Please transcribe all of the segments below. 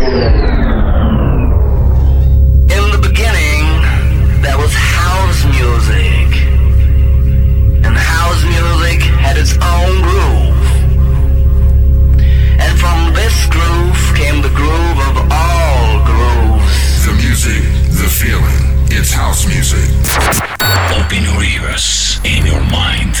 In the beginning, there was house music. And house music had its own groove. And from this groove came the groove of all grooves. The music, the feeling. It's house music. Open your ears in your mind.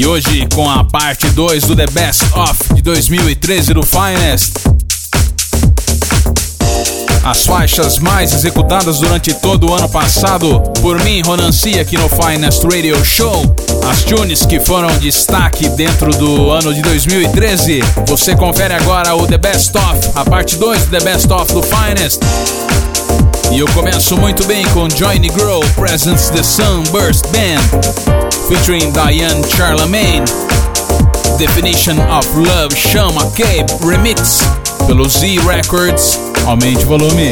E hoje com a parte 2 do The Best of de 2013 do Finest. As faixas mais executadas durante todo o ano passado por mim, Ronan C, aqui no Finest Radio Show. As tunes que foram destaque dentro do ano de 2013. Você confere agora o The Best of, a parte 2 do The Best of do Finest. E eu começo muito bem com Johnny Grow, Presence the Sunburst Band, featuring Diane Charlemagne. Definition of Love, Chama Cape Remix, pelo Z Records. Aumente o volume.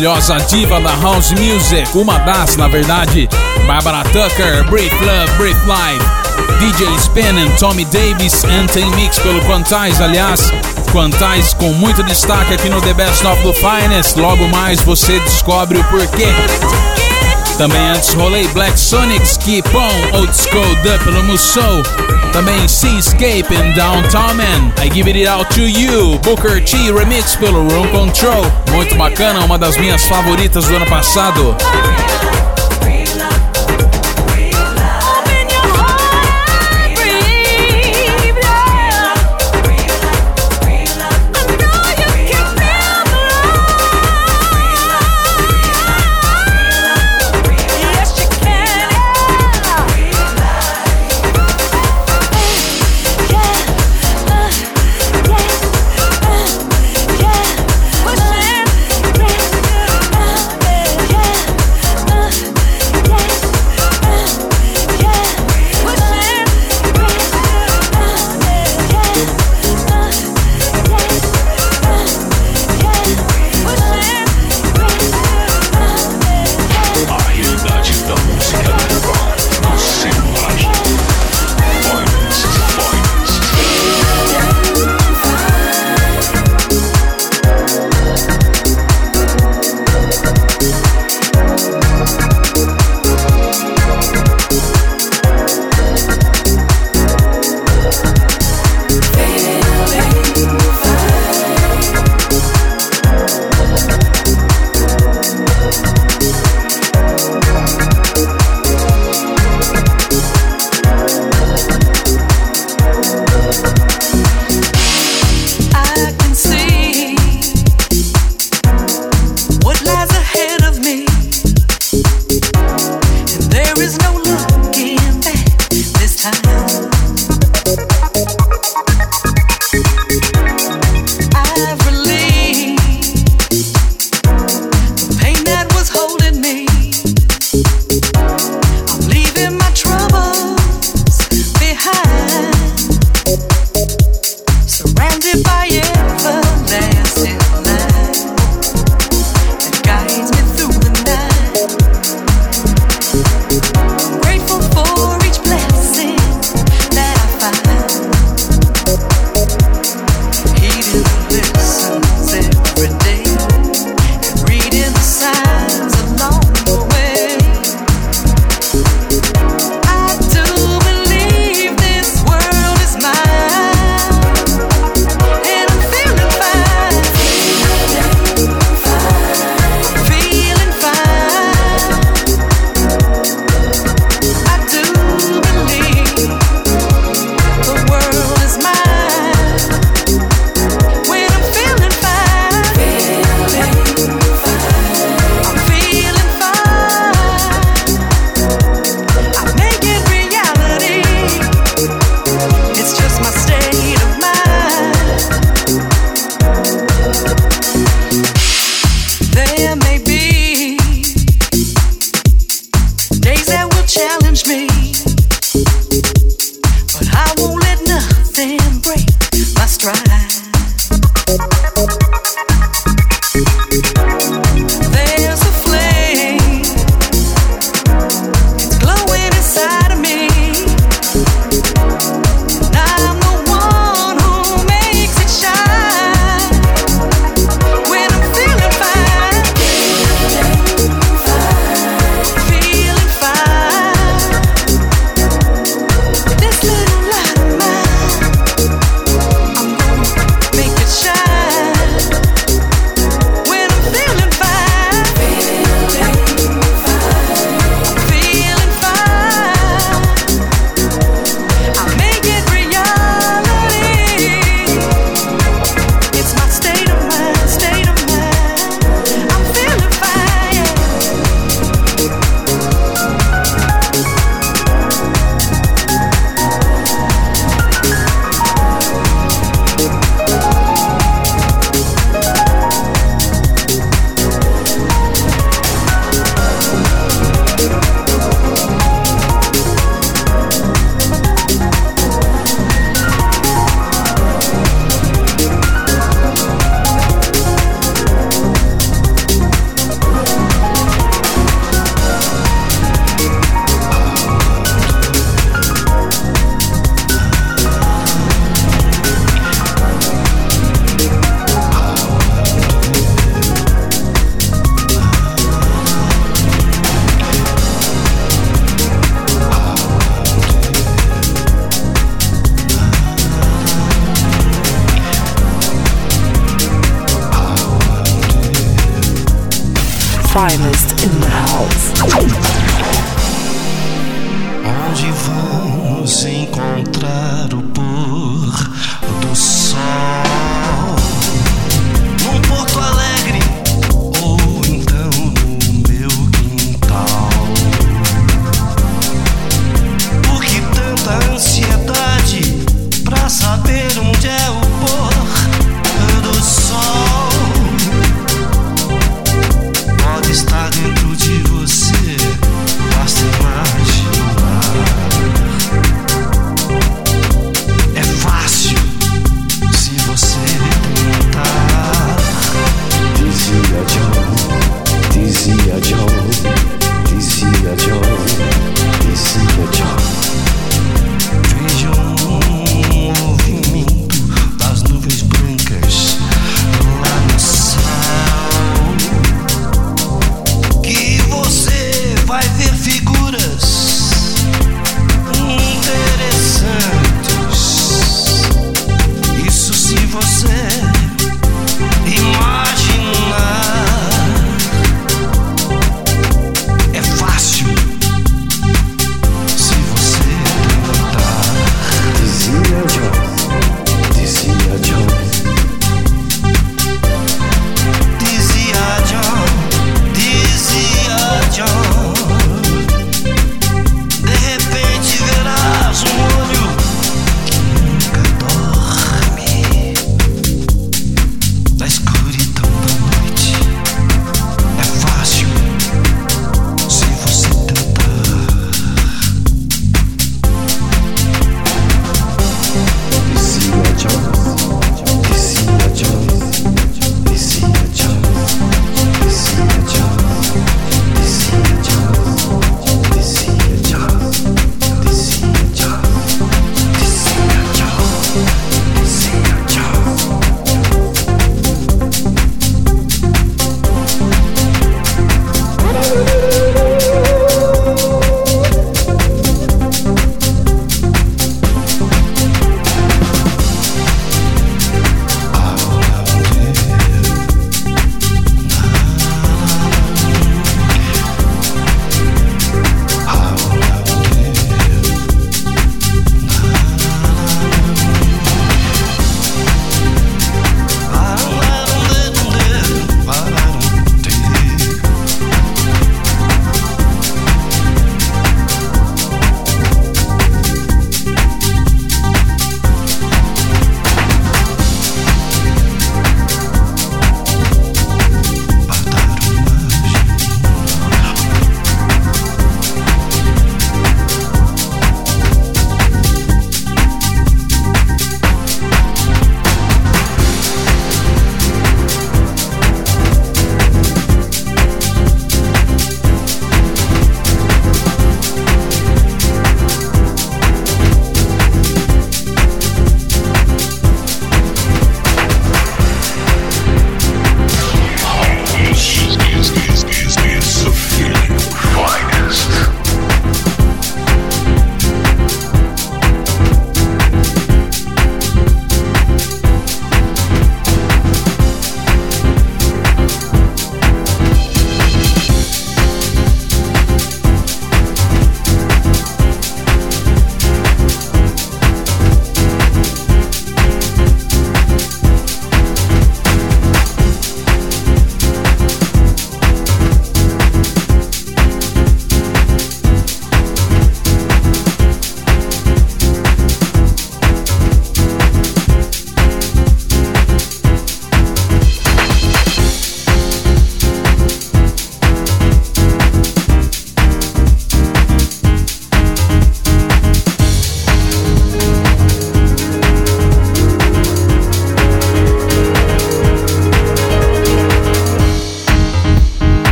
Maravilhosa diva da house music, uma das, na verdade, Barbara Tucker, Brief Love, Brief Life, DJ and Tommy Davis, and tem mix pelo Quantize, aliás, Quantize com muito destaque aqui no The Best of the Finest, logo mais você descobre o porquê. Também antes rolei Black Sonics, Keep On, Old School Dub pelo Musou. Também Seascape and Downtown Man, I Give It Out To You, Booker T Remix pelo Room Control. Muito bacana, uma das minhas favoritas do ano passado.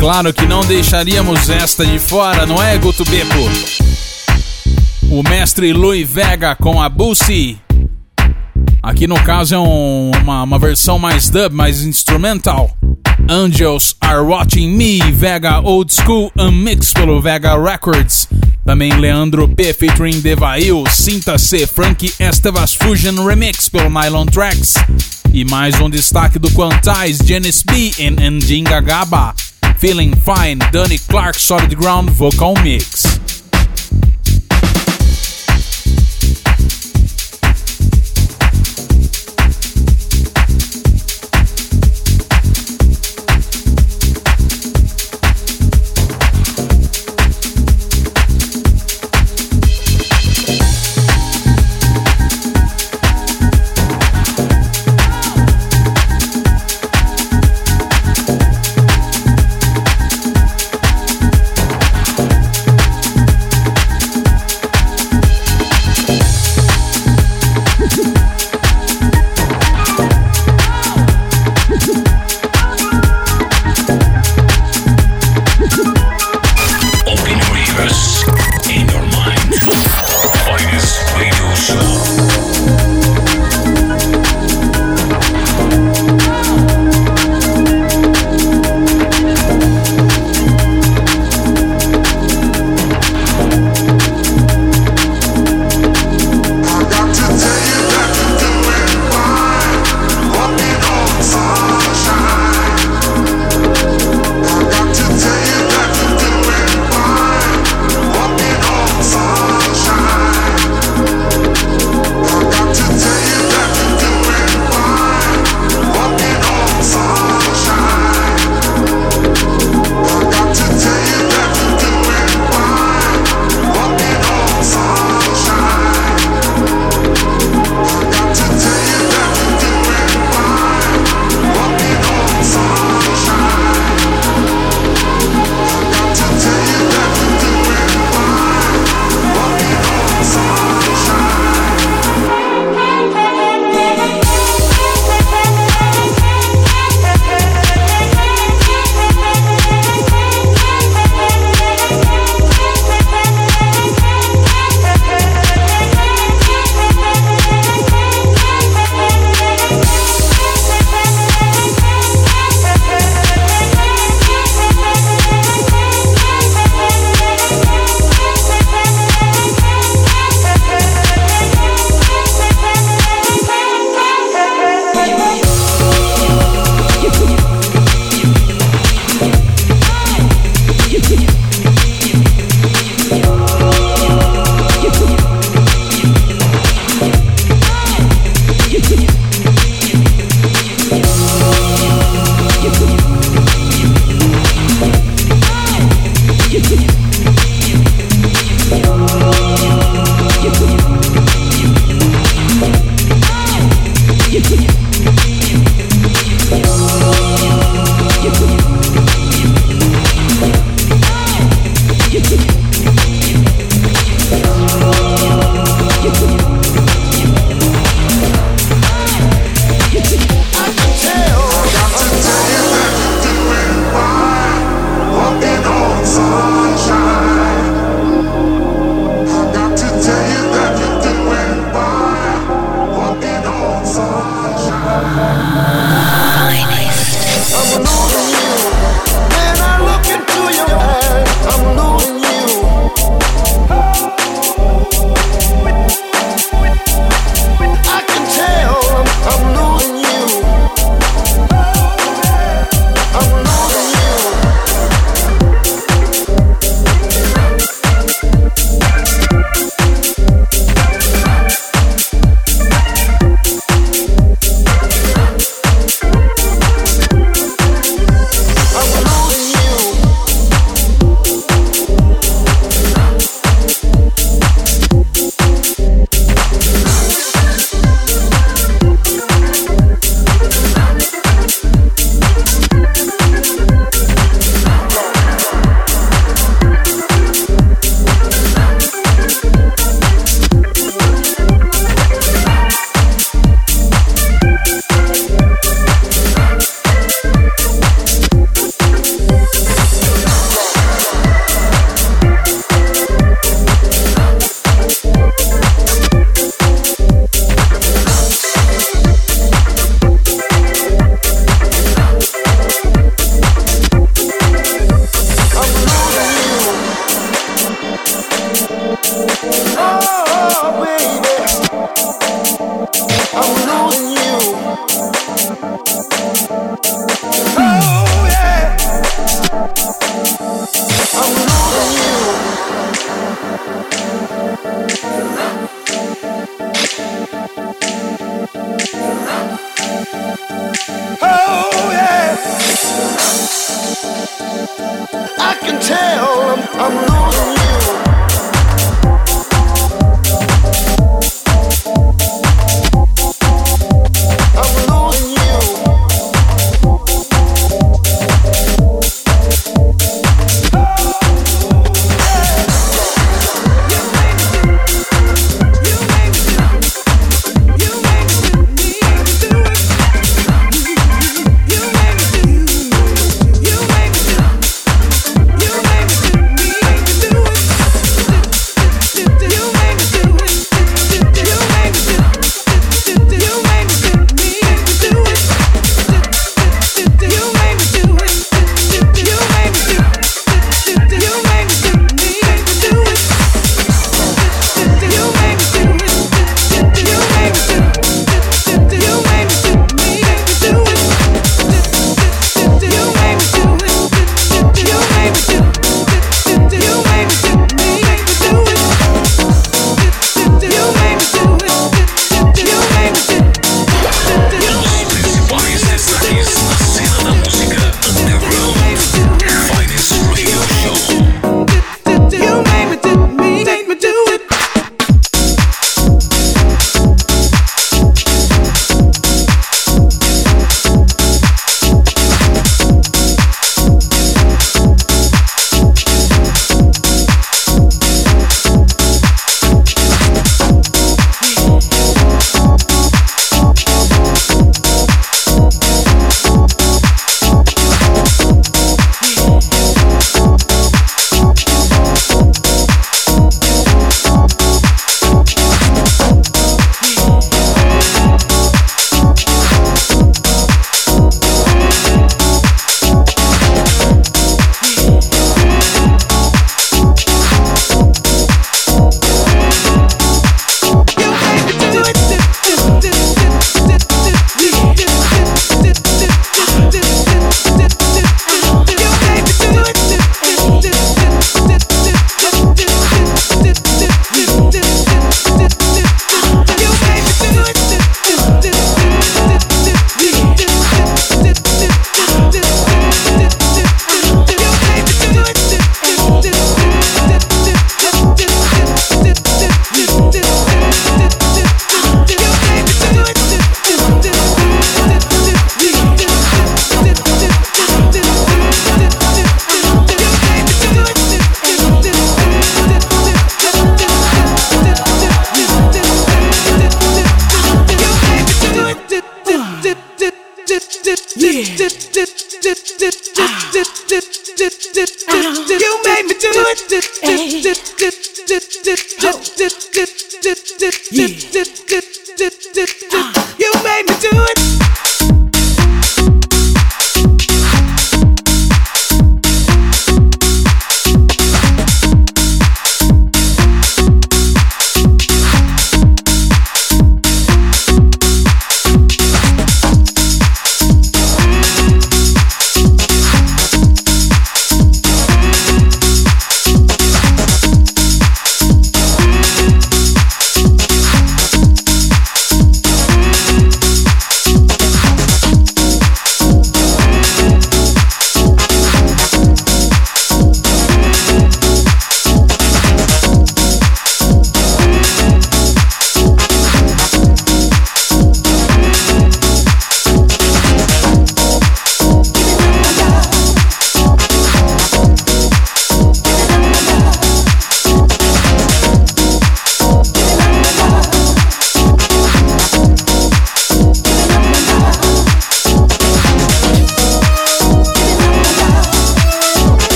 Claro que não deixaríamos esta de fora, não é, Guto Beppo? O mestre Louis Vega com a Bussy. Aqui no caso é um, uma, uma versão mais dub, mais instrumental. Angels Are Watching Me, Vega Old School Unmixed pelo Vega Records. Também Leandro P featuring Devail, Sinta-se Frank Estevas Fusion Remix pelo Nylon Tracks. E mais um destaque do Quantize, Janice B em Ndinga Gaba. Feeling Fine, Danny Clark Solid Ground Vocal Mix.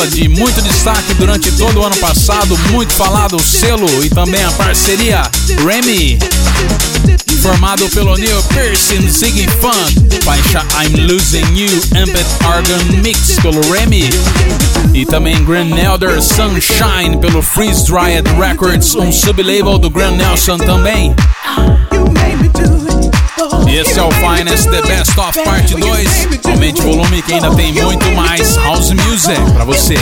Dupla de muito destaque durante todo o ano passado, muito falado o selo e também a parceria Remy, formado pelo Neil Pearce e Ziggy Funk, faixa I'm Losing You Ambient Organ Mix pelo Remy. E também Grand Elder Sunshine pelo Freeze Dried Records, um sublabel do Grand Nelson também. Esse é o Finest The Best of Parte 2. Aumente o volume que ainda tem muito mais House Music pra. Você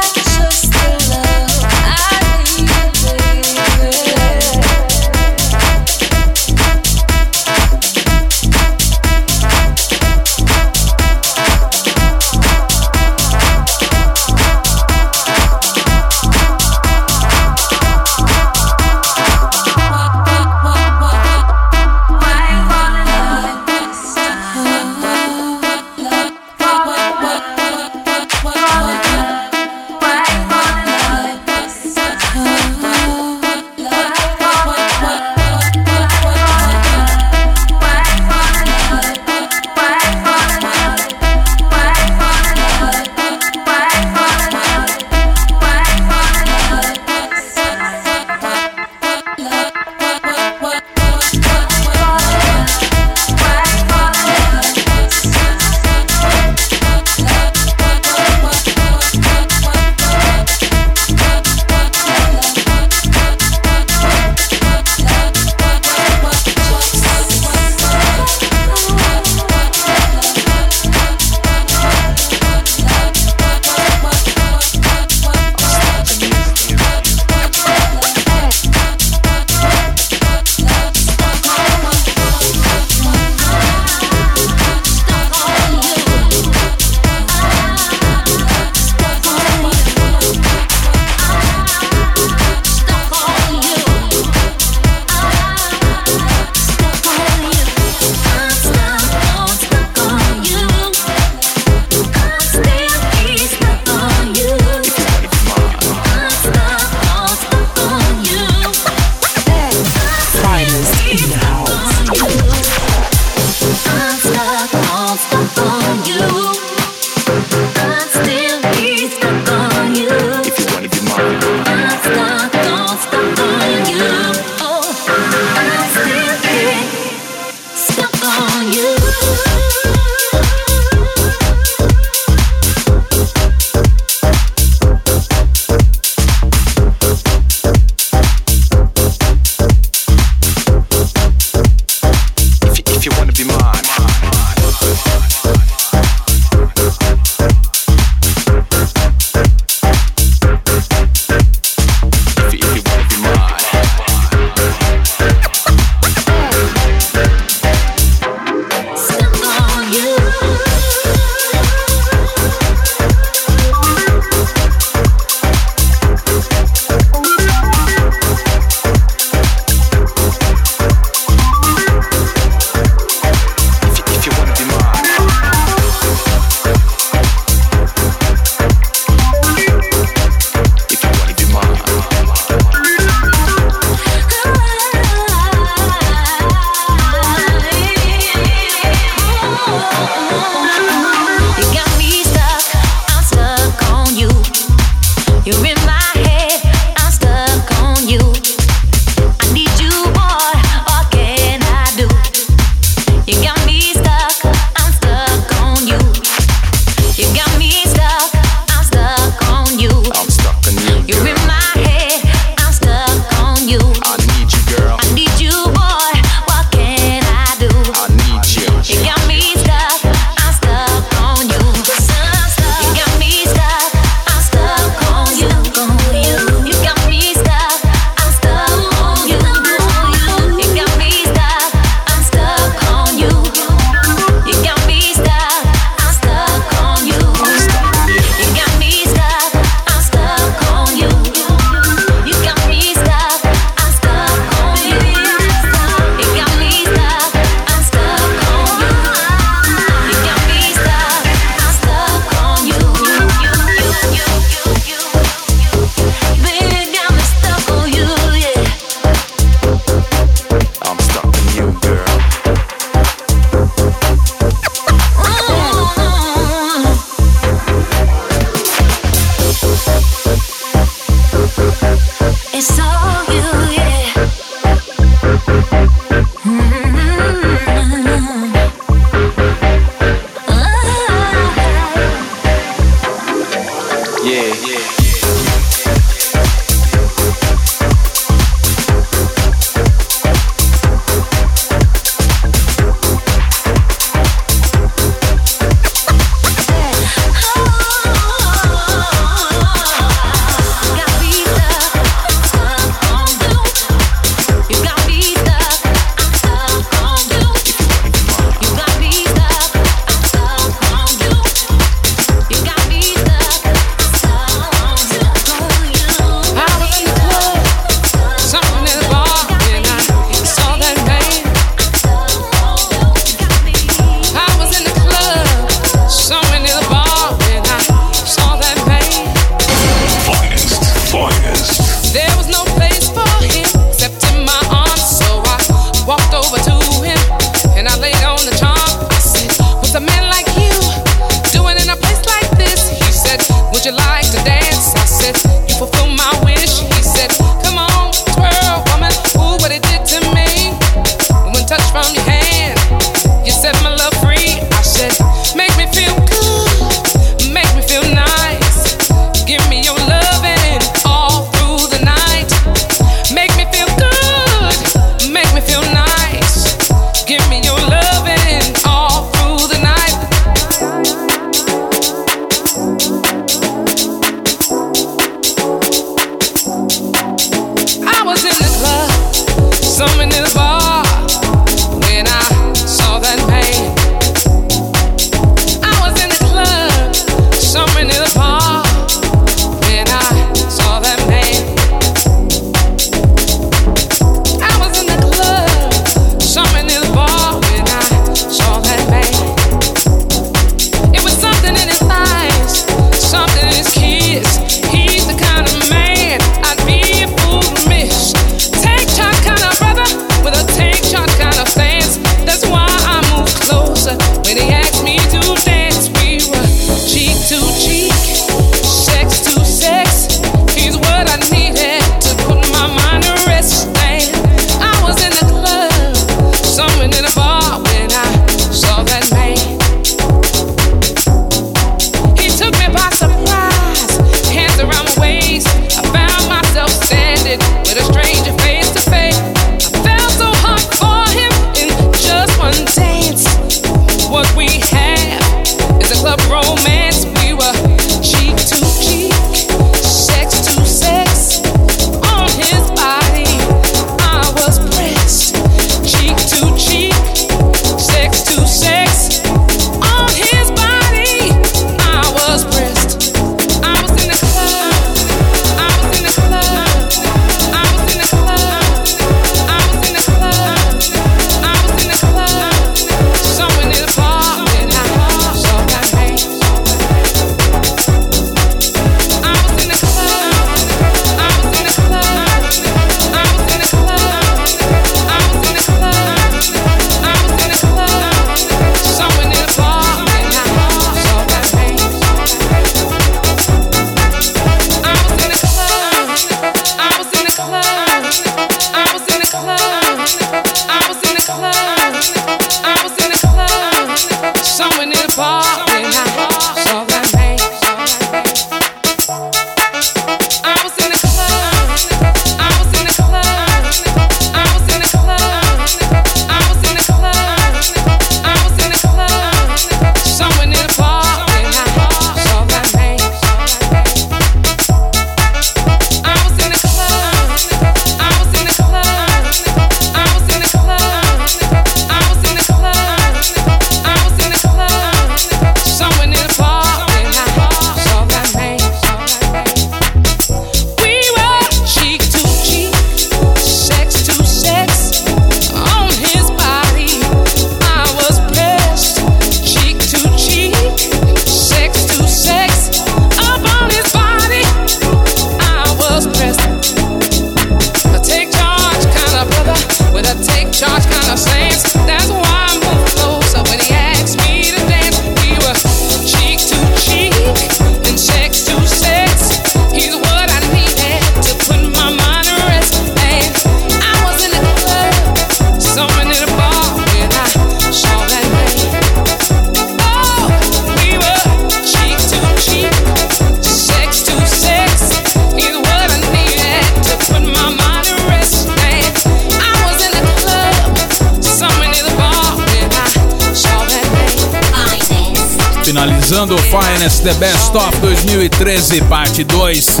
The Best of 2013, parte 2.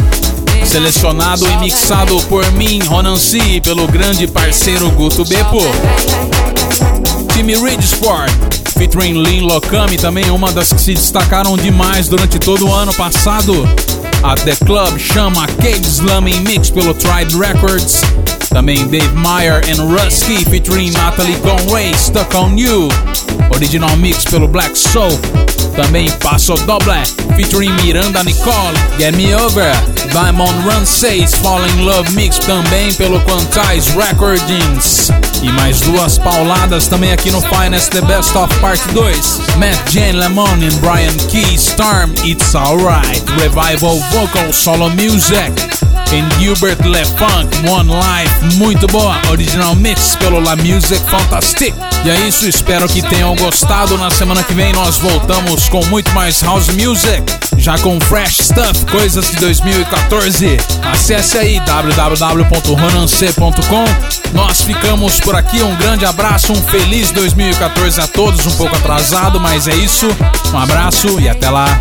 Selecionado e mixado por mim, Ronan C, pelo grande parceiro Guto Beppo. Time Sport, featuring Lin Lokami, também uma das que se destacaram demais durante todo o ano passado. A The Club chama Cage Slamming Mix pelo Tribe Records. Também Dave Meyer and Rusky featuring Natalie Conway, Stuck on You. Original mix pelo Black Soul. Também Passo Doble featuring Miranda Nicole, Get Me Over. Diamond Run 6 Fall in Love Mix também pelo Quantize Recordings. E mais duas pauladas também aqui no Finest The Best of Part 2. Matt Jane Lemon and Brian Key Storm It's Alright. Revival Vocal Solo Music. Em Gilbert LeFunk, One Life, muito boa, original mix pelo La Music Fantastic. E é isso, espero que tenham gostado. Na semana que vem nós voltamos com muito mais house music, já com fresh stuff, coisas de 2014. Acesse aí www.ronance.com. Nós ficamos por aqui, um grande abraço, um feliz 2014 a todos, um pouco atrasado, mas é isso. Um abraço e até lá.